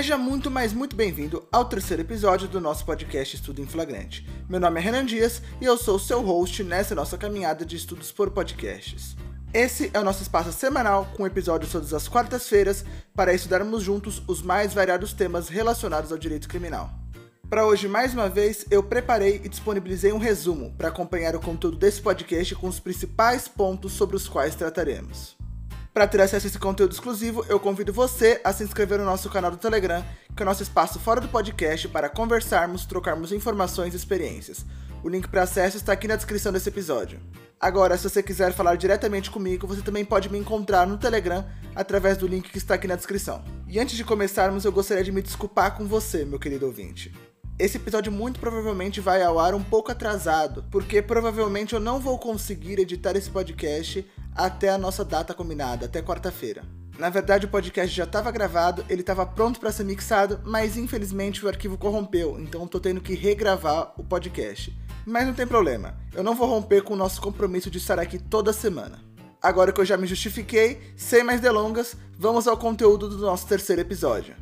Seja muito, mas muito bem-vindo ao terceiro episódio do nosso podcast Estudo em Flagrante. Meu nome é Renan Dias e eu sou seu host nessa nossa caminhada de estudos por podcasts. Esse é o nosso espaço semanal com episódios todas as quartas-feiras para estudarmos juntos os mais variados temas relacionados ao direito criminal. Para hoje, mais uma vez, eu preparei e disponibilizei um resumo para acompanhar o conteúdo desse podcast com os principais pontos sobre os quais trataremos. Para ter acesso a esse conteúdo exclusivo, eu convido você a se inscrever no nosso canal do Telegram, que é o nosso espaço fora do podcast para conversarmos, trocarmos informações e experiências. O link para acesso está aqui na descrição desse episódio. Agora, se você quiser falar diretamente comigo, você também pode me encontrar no Telegram através do link que está aqui na descrição. E antes de começarmos, eu gostaria de me desculpar com você, meu querido ouvinte. Esse episódio muito provavelmente vai ao ar um pouco atrasado, porque provavelmente eu não vou conseguir editar esse podcast até a nossa data combinada, até quarta-feira. Na verdade, o podcast já estava gravado, ele estava pronto para ser mixado, mas infelizmente o arquivo corrompeu, então estou tendo que regravar o podcast. Mas não tem problema, eu não vou romper com o nosso compromisso de estar aqui toda semana. Agora que eu já me justifiquei, sem mais delongas, vamos ao conteúdo do nosso terceiro episódio.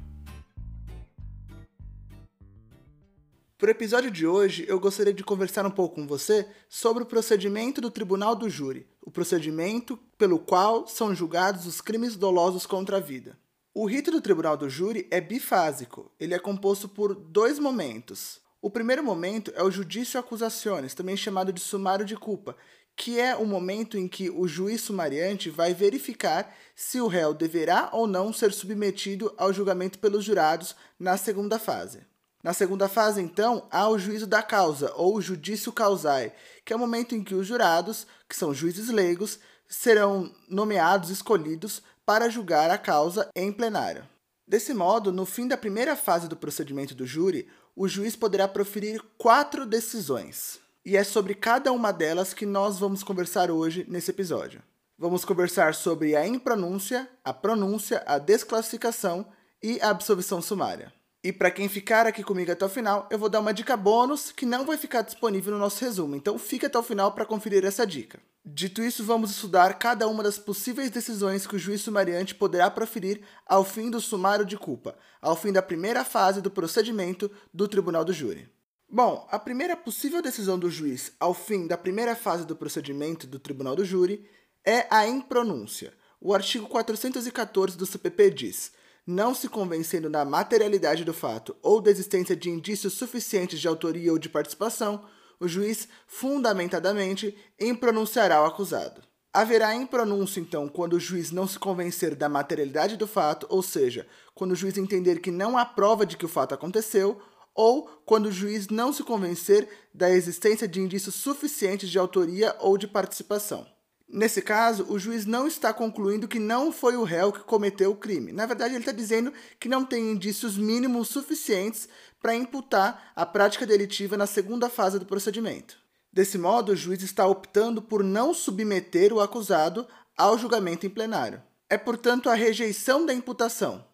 Para o episódio de hoje, eu gostaria de conversar um pouco com você sobre o procedimento do Tribunal do Júri, o procedimento pelo qual são julgados os crimes dolosos contra a vida. O rito do Tribunal do Júri é bifásico, ele é composto por dois momentos. O primeiro momento é o judício accusationis, também chamado de sumário de culpa, que é o momento em que o juiz sumariante vai verificar se o réu deverá ou não ser submetido ao julgamento pelos jurados na segunda fase. Na segunda fase, então, há o juízo da causa, ou judício causae, que é o momento em que os jurados, que são juízes leigos, serão nomeados, escolhidos, para julgar a causa em plenário. Desse modo, no fim da primeira fase do procedimento do júri, o juiz poderá proferir quatro decisões. E é sobre cada uma delas que nós vamos conversar hoje nesse episódio. Vamos conversar sobre a impronúncia, a pronúncia, a desclassificação e a absolvição sumária. E para quem ficar aqui comigo até o final, eu vou dar uma dica bônus que não vai ficar disponível no nosso resumo, então fique até o final para conferir essa dica. Dito isso, vamos estudar cada uma das possíveis decisões que o juiz sumariante poderá proferir ao fim do sumário de culpa, ao fim da primeira fase do procedimento do tribunal do júri. Bom, a primeira possível decisão do juiz ao fim da primeira fase do procedimento do tribunal do júri é a impronúncia. O artigo 414 do CPP diz: não se convencendo da materialidade do fato ou da existência de indícios suficientes de autoria ou de participação, o juiz, fundamentadamente, impronunciará o acusado. Haverá impronúncio, então, quando o juiz não se convencer da materialidade do fato, ou seja, quando o juiz entender que não há prova de que o fato aconteceu, ou quando o juiz não se convencer da existência de indícios suficientes de autoria ou de participação. Nesse caso, o juiz não está concluindo que não foi o réu que cometeu o crime. Na verdade, ele está dizendo que não tem indícios mínimos suficientes para imputar a prática delitiva na segunda fase do procedimento. Desse modo, o juiz está optando por não submeter o acusado ao julgamento em plenário. É, portanto, a rejeição da imputação.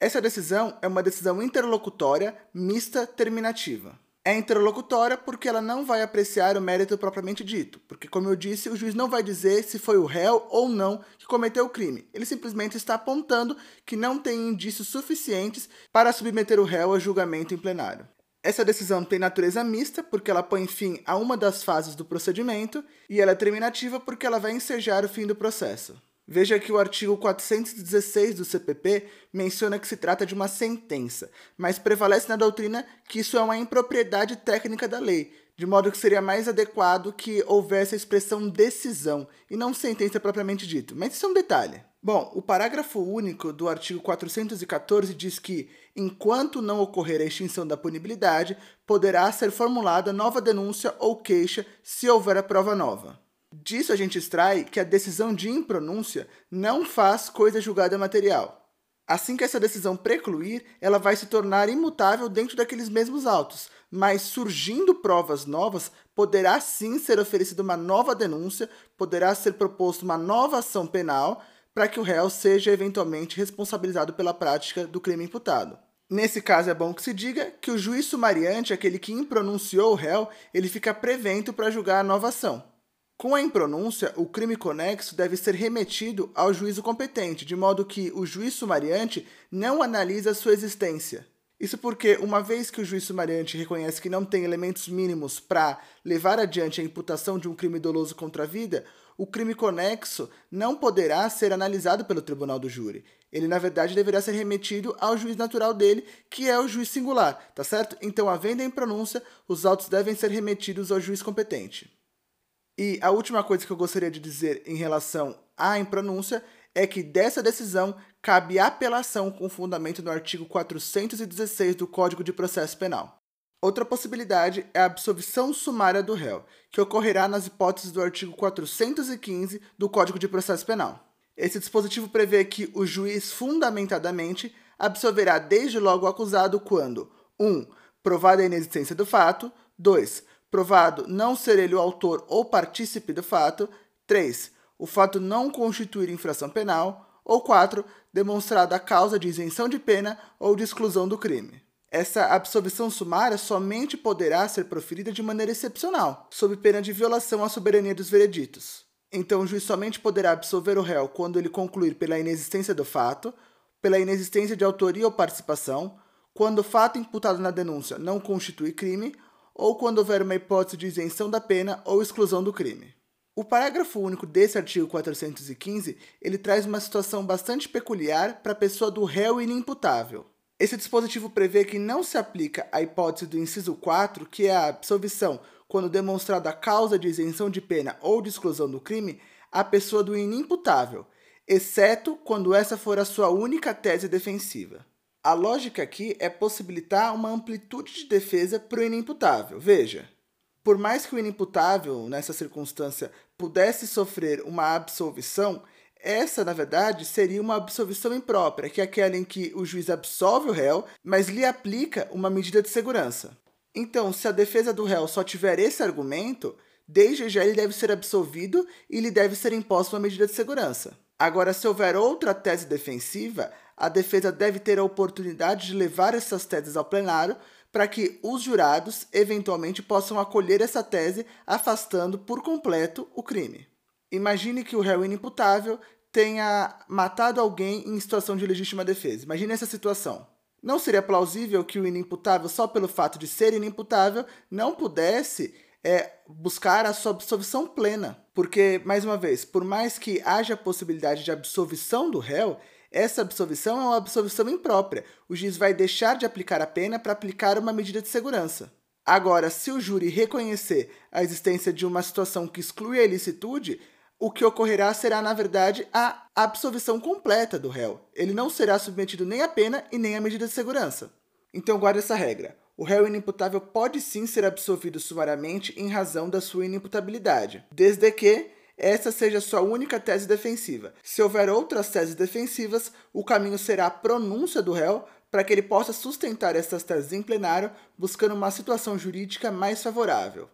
Essa decisão é uma decisão interlocutória mista terminativa é interlocutória porque ela não vai apreciar o mérito propriamente dito, porque, como eu disse, o juiz não vai dizer se foi o réu ou não que cometeu o crime. Ele simplesmente está apontando que não tem indícios suficientes para submeter o réu a julgamento em plenário. Essa decisão tem natureza mista, porque ela põe fim a uma das fases do procedimento, e ela é terminativa porque ela vai ensejar o fim do processo. Veja que o artigo 416 do CPP menciona que se trata de uma sentença, mas prevalece na doutrina que isso é uma impropriedade técnica da lei, de modo que seria mais adequado que houvesse a expressão decisão e não sentença propriamente dito. Mas isso é um detalhe. Bom, o parágrafo único do artigo 414 diz que, enquanto não ocorrer a extinção da punibilidade, poderá ser formulada nova denúncia ou queixa se houver a prova nova. Disso a gente extrai que a decisão de impronúncia não faz coisa julgada material. Assim que essa decisão precluir, ela vai se tornar imutável dentro daqueles mesmos autos, mas surgindo provas novas, poderá sim ser oferecida uma nova denúncia, poderá ser proposta uma nova ação penal para que o réu seja eventualmente responsabilizado pela prática do crime imputado. Nesse caso, é bom que se diga que o juiz sumariante, aquele que impronunciou o réu, ele fica prevento para julgar a nova ação. Com a impronúncia, o crime conexo deve ser remetido ao juízo competente, de modo que o juiz sumariante não analisa sua existência. Isso porque, uma vez que o juiz sumariante reconhece que não tem elementos mínimos para levar adiante a imputação de um crime doloso contra a vida, o crime conexo não poderá ser analisado pelo tribunal do júri. Ele, na verdade, deverá ser remetido ao juiz natural dele, que é o juiz singular, tá certo? Então, havendo em pronúncia, os autos devem ser remetidos ao juiz competente. E a última coisa que eu gostaria de dizer em relação à impronúncia é que dessa decisão cabe apelação com fundamento no artigo 416 do Código de Processo Penal. Outra possibilidade é a absolvição sumária do réu, que ocorrerá nas hipóteses do artigo 415 do Código de Processo Penal. Esse dispositivo prevê que o juiz fundamentadamente absolverá desde logo o acusado quando 1. Um, provada a inexistência do fato, 2 provado não ser ele o autor ou partícipe do fato. 3. O fato não constituir infração penal. Ou 4. Demonstrada a causa de isenção de pena ou de exclusão do crime. Essa absolvição sumária somente poderá ser proferida de maneira excepcional, sob pena de violação à soberania dos vereditos. Então, o juiz somente poderá absolver o réu quando ele concluir pela inexistência do fato, pela inexistência de autoria ou participação, quando o fato imputado na denúncia não constitui crime ou quando houver uma hipótese de isenção da pena ou exclusão do crime. O parágrafo único desse artigo 415, ele traz uma situação bastante peculiar para a pessoa do réu inimputável. Esse dispositivo prevê que não se aplica a hipótese do inciso 4, que é a absolvição quando demonstrada a causa de isenção de pena ou de exclusão do crime, à pessoa do inimputável, exceto quando essa for a sua única tese defensiva. A lógica aqui é possibilitar uma amplitude de defesa para o inimputável. Veja, por mais que o inimputável, nessa circunstância, pudesse sofrer uma absolvição, essa, na verdade, seria uma absolvição imprópria, que é aquela em que o juiz absolve o réu, mas lhe aplica uma medida de segurança. Então, se a defesa do réu só tiver esse argumento, desde já ele deve ser absolvido e lhe deve ser imposta uma medida de segurança. Agora, se houver outra tese defensiva, a defesa deve ter a oportunidade de levar essas teses ao plenário para que os jurados eventualmente possam acolher essa tese, afastando por completo o crime. Imagine que o réu inimputável tenha matado alguém em situação de legítima defesa. Imagine essa situação. Não seria plausível que o inimputável, só pelo fato de ser inimputável, não pudesse é, buscar a sua absolvição plena. Porque, mais uma vez, por mais que haja a possibilidade de absolvição do réu, essa absolvição é uma absolvição imprópria. O juiz vai deixar de aplicar a pena para aplicar uma medida de segurança. Agora, se o júri reconhecer a existência de uma situação que exclui a ilicitude, o que ocorrerá será, na verdade, a absolvição completa do réu. Ele não será submetido nem à pena e nem à medida de segurança. Então, guarde essa regra. O réu inimputável pode sim ser absolvido sumariamente em razão da sua inimputabilidade, desde que essa seja sua única tese defensiva. Se houver outras teses defensivas, o caminho será a pronúncia do réu para que ele possa sustentar essas teses em plenário, buscando uma situação jurídica mais favorável.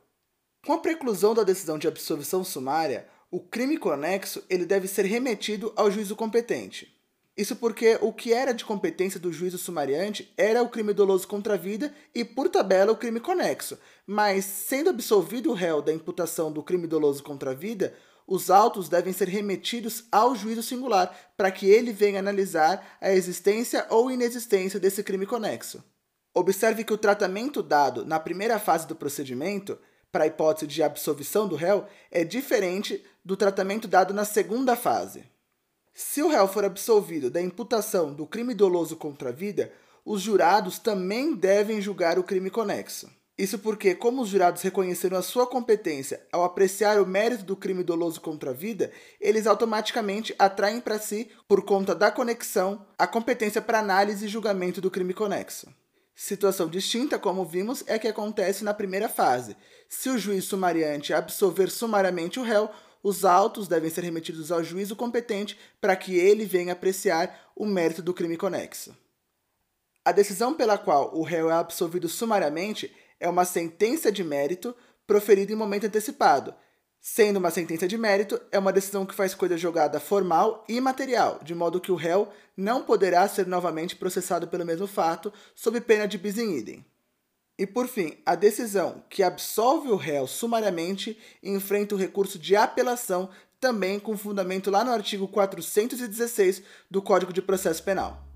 Com a preclusão da decisão de absolvição sumária, o crime conexo ele deve ser remetido ao juízo competente. Isso porque o que era de competência do juízo sumariante era o crime doloso contra a vida e, por tabela, o crime conexo. Mas, sendo absolvido o réu da imputação do crime doloso contra a vida, os autos devem ser remetidos ao juízo singular para que ele venha analisar a existência ou inexistência desse crime conexo. Observe que o tratamento dado na primeira fase do procedimento, para a hipótese de absolvição do réu, é diferente do tratamento dado na segunda fase. Se o réu for absolvido da imputação do crime doloso contra a vida, os jurados também devem julgar o crime conexo. Isso porque, como os jurados reconheceram a sua competência ao apreciar o mérito do crime doloso contra a vida, eles automaticamente atraem para si, por conta da conexão, a competência para análise e julgamento do crime conexo. Situação distinta, como vimos, é que acontece na primeira fase. Se o juiz sumariante absolver sumariamente o réu, os autos devem ser remetidos ao juízo competente para que ele venha apreciar o mérito do crime conexo. A decisão pela qual o réu é absolvido sumariamente é uma sentença de mérito proferida em momento antecipado. Sendo uma sentença de mérito, é uma decisão que faz coisa jogada formal e material, de modo que o réu não poderá ser novamente processado pelo mesmo fato, sob pena de bis in idem. E por fim, a decisão que absolve o réu sumariamente enfrenta o recurso de apelação, também com fundamento lá no artigo 416 do Código de Processo Penal.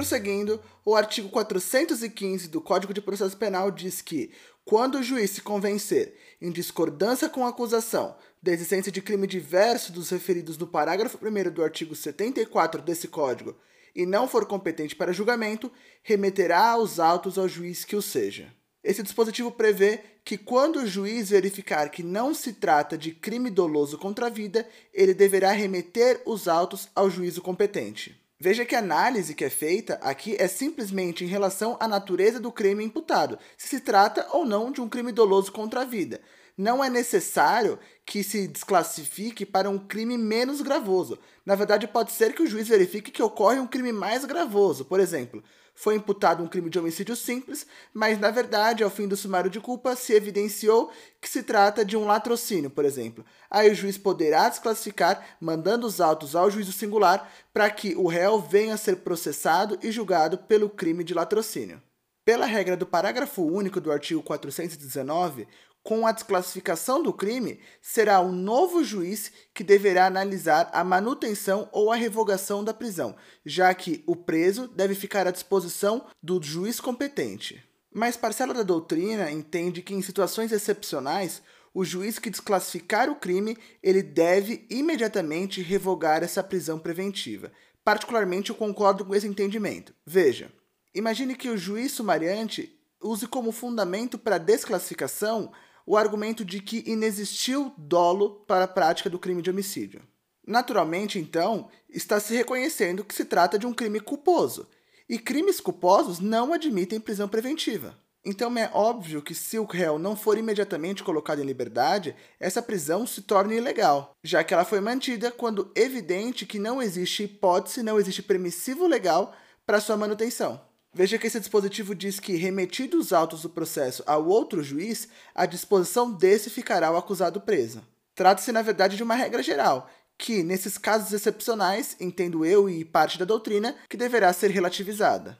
Prosseguindo, o artigo 415 do Código de Processo Penal diz que, quando o juiz se convencer, em discordância com a acusação, da existência de crime diverso dos referidos no parágrafo 1 do artigo 74 desse Código e não for competente para julgamento, remeterá os autos ao juiz que o seja. Esse dispositivo prevê que, quando o juiz verificar que não se trata de crime doloso contra a vida, ele deverá remeter os autos ao juízo competente. Veja que a análise que é feita aqui é simplesmente em relação à natureza do crime imputado, se se trata ou não de um crime doloso contra a vida. Não é necessário que se desclassifique para um crime menos gravoso. Na verdade, pode ser que o juiz verifique que ocorre um crime mais gravoso. Por exemplo, foi imputado um crime de homicídio simples, mas na verdade, ao fim do sumário de culpa, se evidenciou que se trata de um latrocínio, por exemplo. Aí o juiz poderá desclassificar, mandando os autos ao juízo singular para que o réu venha a ser processado e julgado pelo crime de latrocínio. Pela regra do parágrafo único do artigo 419, com a desclassificação do crime, será um novo juiz que deverá analisar a manutenção ou a revogação da prisão, já que o preso deve ficar à disposição do juiz competente. Mas parcela da doutrina entende que em situações excepcionais, o juiz que desclassificar o crime, ele deve imediatamente revogar essa prisão preventiva. Particularmente eu concordo com esse entendimento. Veja, imagine que o juiz sumariante use como fundamento para desclassificação o argumento de que inexistiu dolo para a prática do crime de homicídio. Naturalmente, então, está se reconhecendo que se trata de um crime culposo, e crimes culposos não admitem prisão preventiva. Então é óbvio que se o réu não for imediatamente colocado em liberdade, essa prisão se torna ilegal, já que ela foi mantida quando evidente que não existe hipótese, não existe permissivo legal para sua manutenção. Veja que esse dispositivo diz que, remetidos os autos do processo ao outro juiz, a disposição desse ficará o acusado preso. Trata-se, na verdade, de uma regra geral, que, nesses casos excepcionais, entendo eu e parte da doutrina, que deverá ser relativizada.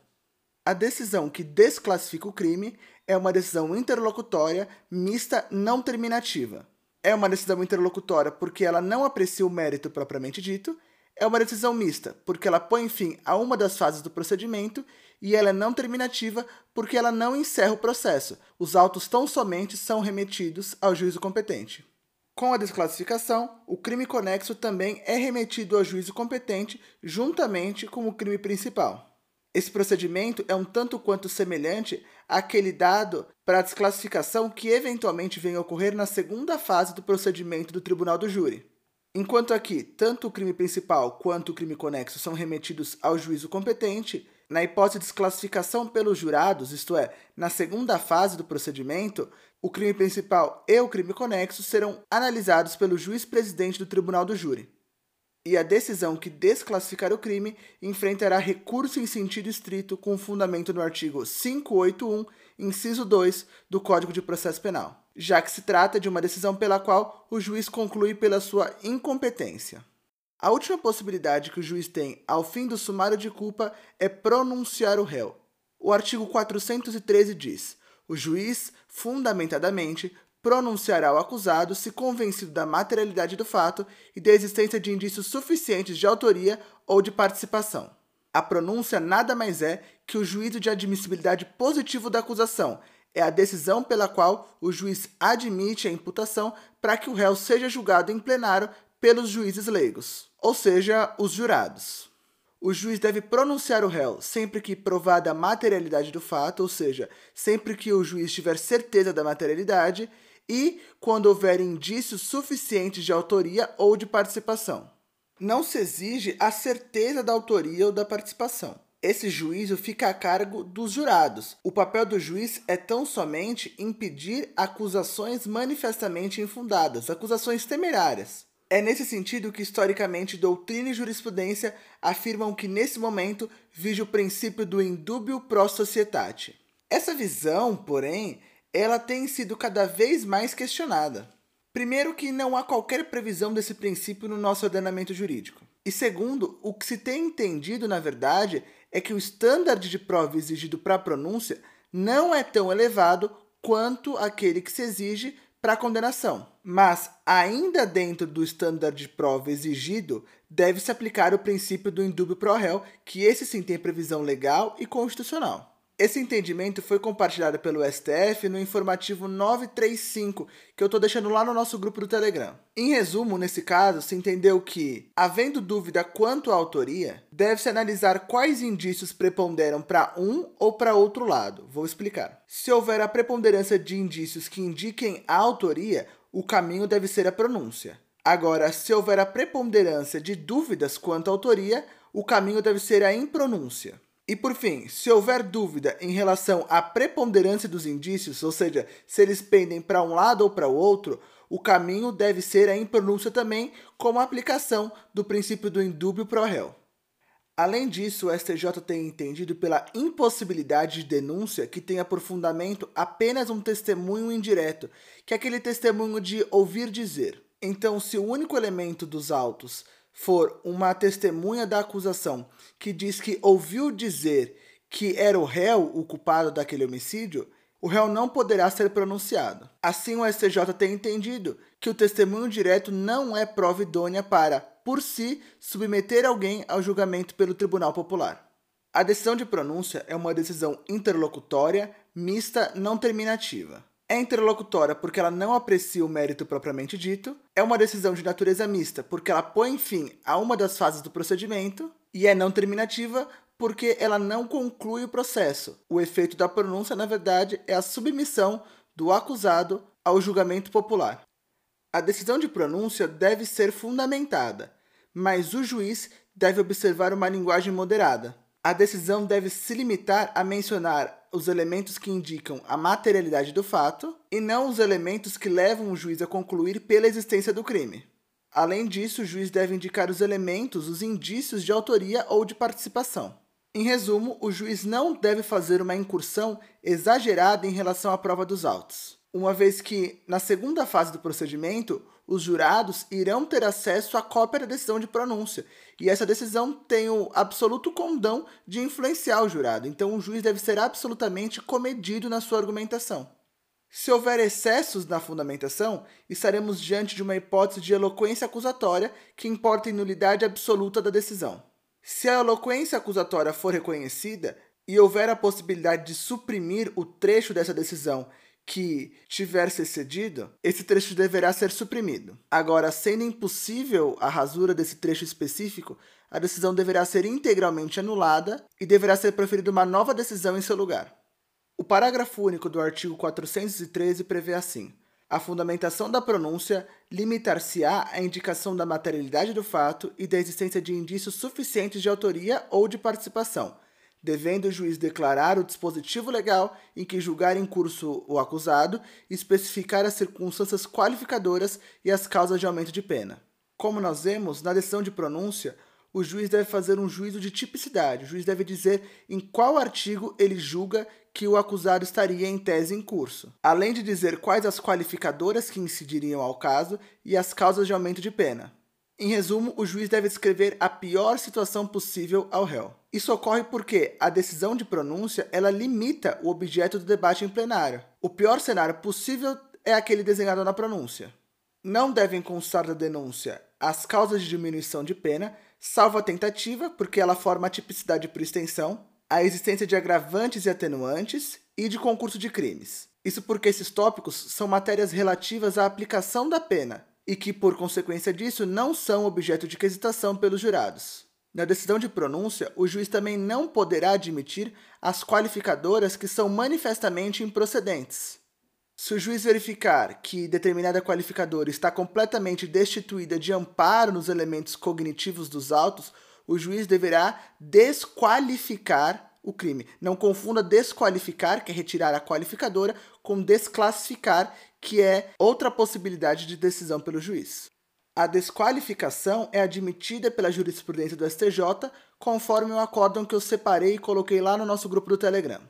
A decisão que desclassifica o crime é uma decisão interlocutória, mista, não terminativa. É uma decisão interlocutória porque ela não aprecia o mérito propriamente dito, é uma decisão mista porque ela põe fim a uma das fases do procedimento e ela é não terminativa porque ela não encerra o processo. Os autos tão somente são remetidos ao juízo competente. Com a desclassificação, o crime conexo também é remetido ao juízo competente juntamente com o crime principal. Esse procedimento é um tanto quanto semelhante àquele dado para a desclassificação que eventualmente vem a ocorrer na segunda fase do procedimento do tribunal do júri. Enquanto aqui tanto o crime principal quanto o crime conexo são remetidos ao juízo competente, na hipótese de desclassificação pelos jurados, isto é, na segunda fase do procedimento, o crime principal e o crime conexo serão analisados pelo juiz presidente do tribunal do júri. E a decisão que desclassificar o crime enfrentará recurso em sentido estrito com fundamento no artigo 581, inciso 2 do Código de Processo Penal, já que se trata de uma decisão pela qual o juiz conclui pela sua incompetência. A última possibilidade que o juiz tem ao fim do sumário de culpa é pronunciar o réu. O artigo 413 diz: o juiz, fundamentadamente, pronunciará o acusado se convencido da materialidade do fato e da existência de indícios suficientes de autoria ou de participação. A pronúncia nada mais é que o juízo de admissibilidade positivo da acusação. É a decisão pela qual o juiz admite a imputação para que o réu seja julgado em plenário pelos juízes leigos ou seja, os jurados. O juiz deve pronunciar o réu sempre que provada a materialidade do fato, ou seja, sempre que o juiz tiver certeza da materialidade e quando houver indícios suficientes de autoria ou de participação. Não se exige a certeza da autoria ou da participação. Esse juízo fica a cargo dos jurados. O papel do juiz é tão somente impedir acusações manifestamente infundadas, acusações temerárias. É nesse sentido que, historicamente, doutrina e jurisprudência afirmam que, nesse momento, vige o princípio do indúbio pro societate. Essa visão, porém, ela tem sido cada vez mais questionada. Primeiro, que não há qualquer previsão desse princípio no nosso ordenamento jurídico. E segundo, o que se tem entendido, na verdade, é que o estándar de prova exigido para a pronúncia não é tão elevado quanto aquele que se exige para a condenação. Mas, ainda dentro do estándar de prova exigido, deve-se aplicar o princípio do indúbio pro réu, que esse sim tem previsão legal e constitucional. Esse entendimento foi compartilhado pelo STF no informativo 935, que eu estou deixando lá no nosso grupo do Telegram. Em resumo, nesse caso, se entendeu que, havendo dúvida quanto à autoria, deve-se analisar quais indícios preponderam para um ou para outro lado. Vou explicar. Se houver a preponderância de indícios que indiquem a autoria, o caminho deve ser a pronúncia. Agora, se houver a preponderância de dúvidas quanto à autoria, o caminho deve ser a impronúncia. E por fim, se houver dúvida em relação à preponderância dos indícios, ou seja, se eles pendem para um lado ou para o outro, o caminho deve ser a impronúncia também, como a aplicação do princípio do indúbio pro réu. Além disso, o STJ tem entendido pela impossibilidade de denúncia que tenha por fundamento apenas um testemunho indireto, que é aquele testemunho de ouvir dizer. Então, se o único elemento dos autos for uma testemunha da acusação que diz que ouviu dizer que era o réu o culpado daquele homicídio, o réu não poderá ser pronunciado. Assim, o STJ tem entendido que o testemunho direto não é prova idônea para, por si, submeter alguém ao julgamento pelo Tribunal Popular. A decisão de pronúncia é uma decisão interlocutória, mista, não terminativa é interlocutória porque ela não aprecia o mérito propriamente dito, é uma decisão de natureza mista porque ela põe fim a uma das fases do procedimento, e é não terminativa porque ela não conclui o processo. O efeito da pronúncia, na verdade, é a submissão do acusado ao julgamento popular. A decisão de pronúncia deve ser fundamentada, mas o juiz deve observar uma linguagem moderada. A decisão deve se limitar a mencionar os elementos que indicam a materialidade do fato e não os elementos que levam o juiz a concluir pela existência do crime. Além disso, o juiz deve indicar os elementos, os indícios de autoria ou de participação. Em resumo, o juiz não deve fazer uma incursão exagerada em relação à prova dos autos, uma vez que, na segunda fase do procedimento, os jurados irão ter acesso à cópia da decisão de pronúncia. E essa decisão tem o absoluto condão de influenciar o jurado. Então, o juiz deve ser absolutamente comedido na sua argumentação. Se houver excessos na fundamentação, estaremos diante de uma hipótese de eloquência acusatória que importa em nulidade absoluta da decisão. Se a eloquência acusatória for reconhecida e houver a possibilidade de suprimir o trecho dessa decisão que tiver se cedido, esse trecho deverá ser suprimido. Agora, sendo impossível a rasura desse trecho específico, a decisão deverá ser integralmente anulada e deverá ser proferida uma nova decisão em seu lugar. O parágrafo único do artigo 413 prevê assim: a fundamentação da pronúncia limitar-se-á à indicação da materialidade do fato e da existência de indícios suficientes de autoria ou de participação devendo o juiz declarar o dispositivo legal em que julgar em curso o acusado e especificar as circunstâncias qualificadoras e as causas de aumento de pena. Como nós vemos, na decisão de pronúncia, o juiz deve fazer um juízo de tipicidade. O juiz deve dizer em qual artigo ele julga que o acusado estaria em tese em curso, além de dizer quais as qualificadoras que incidiriam ao caso e as causas de aumento de pena. Em resumo, o juiz deve descrever a pior situação possível ao réu. Isso ocorre porque a decisão de pronúncia ela limita o objeto do debate em plenário. O pior cenário possível é aquele desenhado na pronúncia. Não devem constar da denúncia as causas de diminuição de pena, salvo a tentativa, porque ela forma a tipicidade por extensão, a existência de agravantes e atenuantes e de concurso de crimes. Isso porque esses tópicos são matérias relativas à aplicação da pena, e que, por consequência disso, não são objeto de quesitação pelos jurados. Na decisão de pronúncia, o juiz também não poderá admitir as qualificadoras que são manifestamente improcedentes. Se o juiz verificar que determinada qualificadora está completamente destituída de amparo nos elementos cognitivos dos autos, o juiz deverá desqualificar o crime. Não confunda desqualificar, que é retirar a qualificadora, com desclassificar, que é outra possibilidade de decisão pelo juiz. A desqualificação é admitida pela jurisprudência do STJ, conforme o acórdão que eu separei e coloquei lá no nosso grupo do Telegram.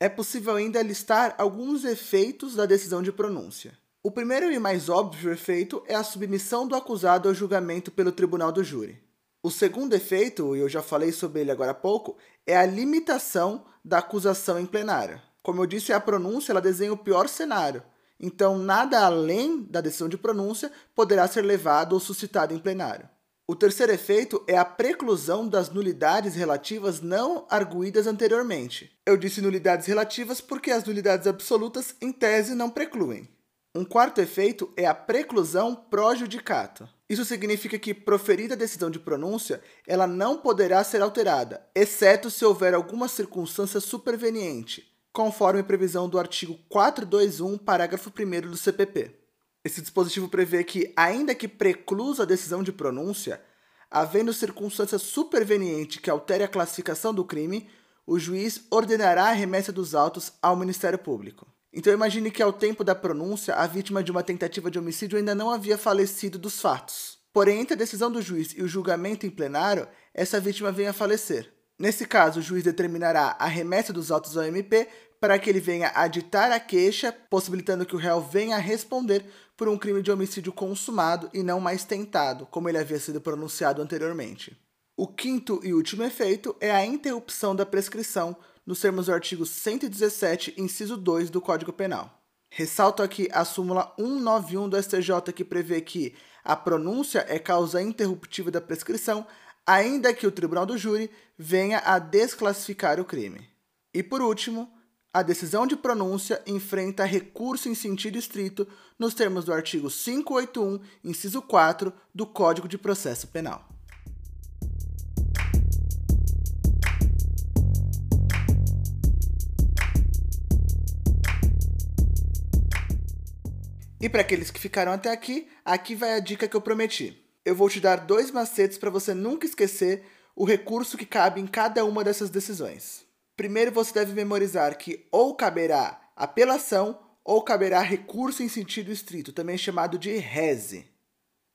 É possível ainda listar alguns efeitos da decisão de pronúncia. O primeiro e mais óbvio efeito é a submissão do acusado ao julgamento pelo tribunal do júri. O segundo efeito, e eu já falei sobre ele agora há pouco, é a limitação da acusação em plenário. Como eu disse, a pronúncia ela desenha o pior cenário. Então, nada além da decisão de pronúncia poderá ser levado ou suscitado em plenário. O terceiro efeito é a preclusão das nulidades relativas não arguídas anteriormente. Eu disse nulidades relativas porque as nulidades absolutas, em tese, não precluem. Um quarto efeito é a preclusão projudicato. Isso significa que, proferida a decisão de pronúncia, ela não poderá ser alterada, exceto se houver alguma circunstância superveniente, conforme previsão do artigo 421, parágrafo 1 do CPP. Esse dispositivo prevê que, ainda que preclusa a decisão de pronúncia, havendo circunstância superveniente que altere a classificação do crime, o juiz ordenará a remessa dos autos ao Ministério Público. Então imagine que ao tempo da pronúncia, a vítima de uma tentativa de homicídio ainda não havia falecido dos fatos. Porém, entre a decisão do juiz e o julgamento em plenário, essa vítima vem a falecer. Nesse caso, o juiz determinará a remessa dos autos ao MP para que ele venha aditar a queixa, possibilitando que o réu venha a responder por um crime de homicídio consumado e não mais tentado, como ele havia sido pronunciado anteriormente. O quinto e último efeito é a interrupção da prescrição, nos termos do artigo 117, inciso 2 do Código Penal. Ressalto aqui a súmula 191 do STJ que prevê que a pronúncia é causa interruptiva da prescrição, ainda que o tribunal do júri venha a desclassificar o crime. E por último, a decisão de pronúncia enfrenta recurso em sentido estrito nos termos do artigo 581, inciso 4 do Código de Processo Penal. E para aqueles que ficaram até aqui, aqui vai a dica que eu prometi. Eu vou te dar dois macetes para você nunca esquecer o recurso que cabe em cada uma dessas decisões. Primeiro você deve memorizar que ou caberá apelação ou caberá recurso em sentido estrito, também chamado de rese.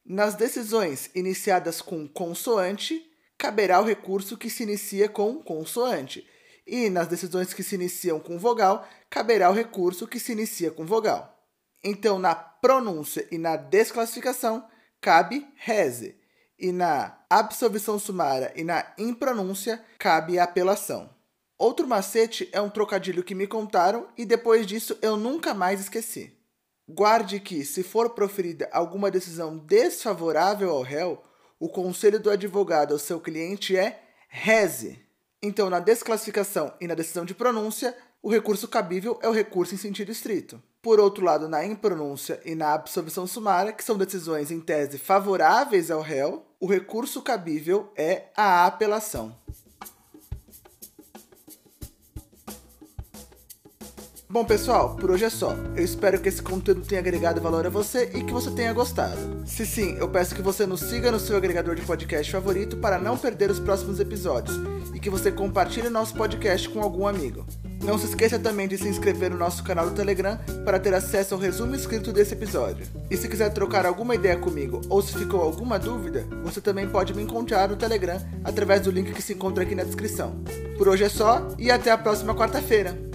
Nas decisões iniciadas com consoante, caberá o recurso que se inicia com consoante. E nas decisões que se iniciam com vogal, caberá o recurso que se inicia com vogal. Então, na pronúncia e na desclassificação, cabe rese. E na absolvição sumária e na impronúncia, cabe apelação. Outro macete é um trocadilho que me contaram e depois disso eu nunca mais esqueci. Guarde que, se for proferida alguma decisão desfavorável ao réu, o conselho do advogado ao seu cliente é reze. Então, na desclassificação e na decisão de pronúncia, o recurso cabível é o recurso em sentido estrito. Por outro lado, na impronúncia e na absolvição sumária, que são decisões em tese favoráveis ao réu, o recurso cabível é a apelação. Bom, pessoal, por hoje é só. Eu espero que esse conteúdo tenha agregado valor a você e que você tenha gostado. Se sim, eu peço que você nos siga no seu agregador de podcast favorito para não perder os próximos episódios e que você compartilhe nosso podcast com algum amigo. Não se esqueça também de se inscrever no nosso canal do Telegram para ter acesso ao resumo escrito desse episódio. E se quiser trocar alguma ideia comigo ou se ficou alguma dúvida, você também pode me encontrar no Telegram através do link que se encontra aqui na descrição. Por hoje é só e até a próxima quarta-feira.